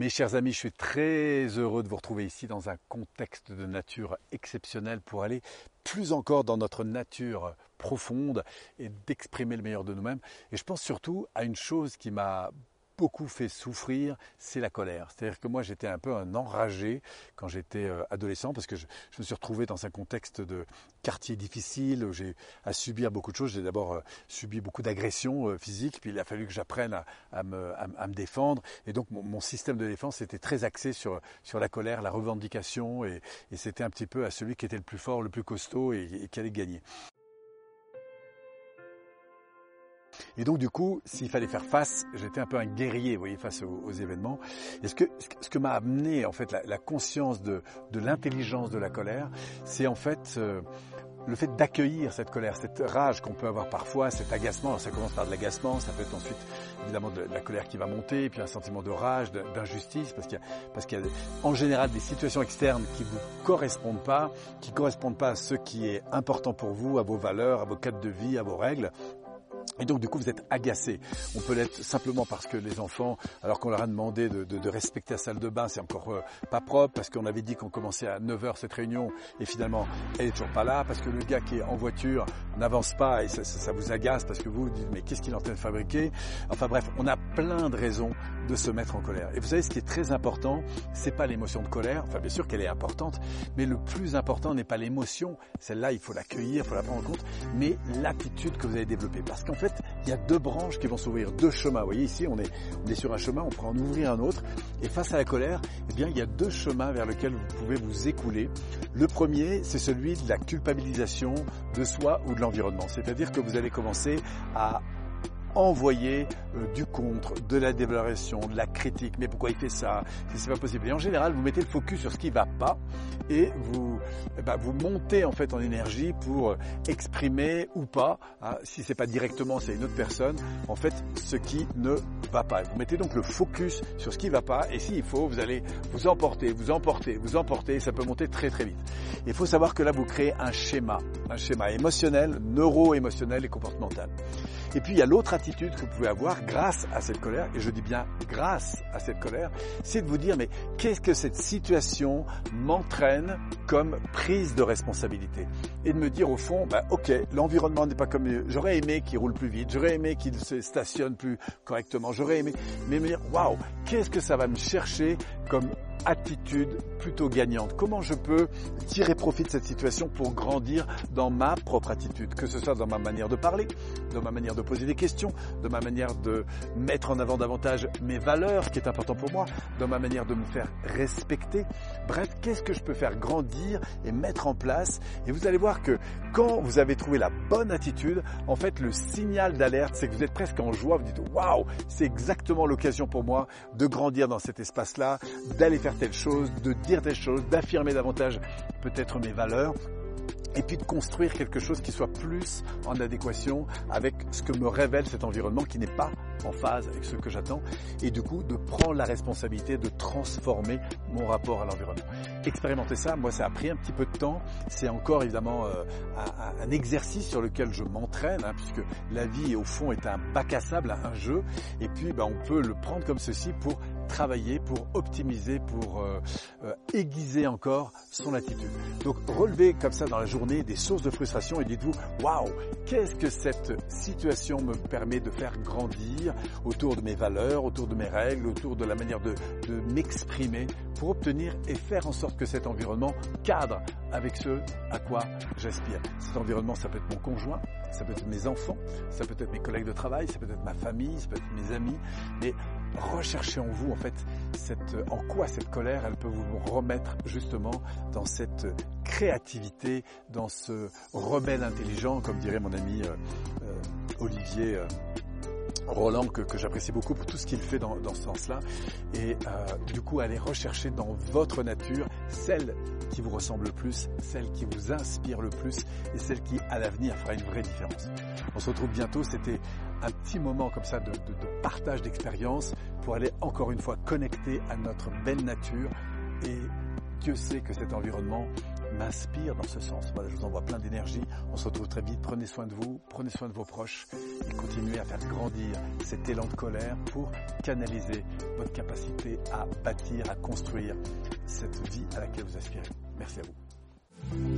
Mes chers amis, je suis très heureux de vous retrouver ici dans un contexte de nature exceptionnel pour aller plus encore dans notre nature profonde et d'exprimer le meilleur de nous-mêmes. Et je pense surtout à une chose qui m'a beaucoup fait souffrir, c'est la colère. C'est-à-dire que moi, j'étais un peu un enragé quand j'étais euh, adolescent parce que je, me suis retrouvé dans un contexte de quartier difficile où j'ai à subir beaucoup de choses. J'ai d'abord euh, subi beaucoup d'agressions euh, physiques, puis il a fallu que j'apprenne à, me, défendre. Et donc, mon, système de défense était très axé sur, sur la colère, la revendication, et, c'était un petit peu à celui qui était le plus fort, le plus costaud et qui allait gagner. Et donc, du coup, s'il fallait faire face, j'étais un peu un guerrier, vous voyez, face aux, événements. Et ce que, ce que m'a amené, en fait, la, conscience de, l'intelligence de la colère, c'est en fait euh, le fait d'accueillir cette colère, cette rage qu'on peut avoir parfois, cet agacement. Alors, ça commence par de l'agacement, ça peut être ensuite évidemment de, la colère qui va monter, puis un sentiment de rage, d'injustice, parce qu'il y a, parce qu'il y a en général des situations externes qui vous correspondent pas, qui correspondent pas à ce qui est important pour vous, à vos valeurs, à vos cadres de vie, à vos règles. Et donc du coup vous êtes agacé. On peut l'être simplement parce que les enfants, alors qu'on leur a demandé de, respecter la salle de bain, c'est encore euh, pas propre, parce qu'on avait dit qu'on commençait à 9h cette réunion et finalement elle est toujours pas là, parce que le gars qui est en voiture n'avance pas et ça, vous agace parce que vous vous dites mais qu'est-ce qu'il est en train de fabriquer? Enfin bref, on a plein de raisons de se mettre en colère. Et vous savez ce qui est très important, c'est pas l'émotion de colère, enfin bien sûr qu'elle est importante, mais le plus important n'est pas l'émotion, celle-là il faut l'accueillir, il faut la prendre en compte, mais l'attitude que vous avez développée. Parce qu'en fait, il y a deux branches qui vont s'ouvrir, deux chemins. Vous voyez ici, on est, on est sur un chemin, on pourra en ouvrir un autre. Et face à la colère, eh bien, il y a deux chemins vers lesquels vous pouvez vous écouler. Le premier, c'est celui de la culpabilisation de soi ou de C'est-à-dire que vous allez commencer à envoyer euh, du contre, de la dévalorisation, de la critique. Mais pourquoi il fait ça? C'est pas possible. Et en général, vous mettez le focus sur ce qui va pas et vous, eh ben, montez en fait en énergie pour exprimer ou pas, hein, si c'est pas directement, c'est une autre personne, en fait, ce qui ne Vous mettez donc le focus sur ce qui va pas et s'il faut, vous allez vous emporter, vous emporter, vous emporter. Et ça peut monter très très vite. Il faut savoir que là, vous créez un schéma, un schéma émotionnel, neuro-émotionnel et comportemental. Et puis il y a l'autre attitude que vous pouvez avoir grâce à cette colère, et je dis bien grâce à cette colère, c'est de vous dire mais qu'est-ce que cette situation m'entraîne comme prise de responsabilité? Et de me dire au fond, bah, ok, l'environnement n'est pas comme j'aurais aimé qu'il roule plus vite, j'aurais aimé qu'il se stationne plus correctement, j'aurais aimé, mais me dire waouh, qu'est-ce que ça va me chercher comme attitude plutôt gagnante. Comment je peux tirer profit de cette situation pour grandir dans ma propre attitude, que ce soit dans ma manière de parler, dans ma manière de poser des questions, de ma manière de mettre en avant davantage mes valeurs, ce qui est important pour moi, dans ma manière de me faire respecter. Bref, qu'est-ce que je peux faire grandir et mettre en place? Et vous allez voir que quand vous avez trouvé la bonne attitude, en fait, le signal d'alerte, c'est que vous êtes presque en joie, vous dites waouh, c'est exactement l'occasion pour moi de grandir dans cet espace-là, d'aller faire telle chose, de dire telle chose, d'affirmer davantage peut-être mes valeurs et puis de construire quelque chose qui soit plus en adéquation avec ce que me révèle cet environnement qui n'est pas en phase avec ce que j'attends et du coup de prendre la responsabilité de transformer mon rapport à l'environnement. Expérimenter ça, moi ça a pris un petit peu de temps, c'est encore évidemment euh, un, exercice sur lequel je m'entraîne hein, puisque la vie au fond est un bac à sable, un jeu et puis ben, on peut le prendre comme ceci pour travailler, pour optimiser, pour euh, euh, aiguiser encore son attitude. Donc relevez comme ça dans la journée des sources de frustration et dites-vous waouh, qu'est-ce que cette situation me permet de faire grandir autour de mes valeurs, autour de mes règles, autour de la manière de, de m'exprimer pour obtenir et faire en sorte que cet environnement cadre avec ce à quoi j'aspire. Cet environnement, ça peut être mon conjoint, ça peut être mes enfants, ça peut être mes collègues de travail, ça peut être ma famille, ça peut être mes amis, mais recherchez en vous en fait en quoi cette colère elle peut vous remettre justement dans cette créativité, dans ce rebelle intelligent, comme dirait mon ami euh, euh, Olivier. Euh, Roland que, j'apprécie beaucoup pour tout ce qu'il fait dans, ce sens-là. Et du coup, allez rechercher dans votre nature celle qui vous ressemble le plus, celle qui vous inspire le plus et celle qui, à l'avenir, fera une vraie différence. On se retrouve bientôt. C'était un petit moment comme ça de, partage d'expérience pour aller encore une fois connecter à notre belle nature et Dieu sait que cet environnement m'inspire dans ce sens. Voilà, je vous envoie plein d'énergie. On se retrouve très vite. Prenez soin de vous, prenez soin de vos proches et continuez à faire grandir cet élan de colère pour canaliser votre capacité à bâtir, à construire cette vie à laquelle vous aspirez. Merci à vous.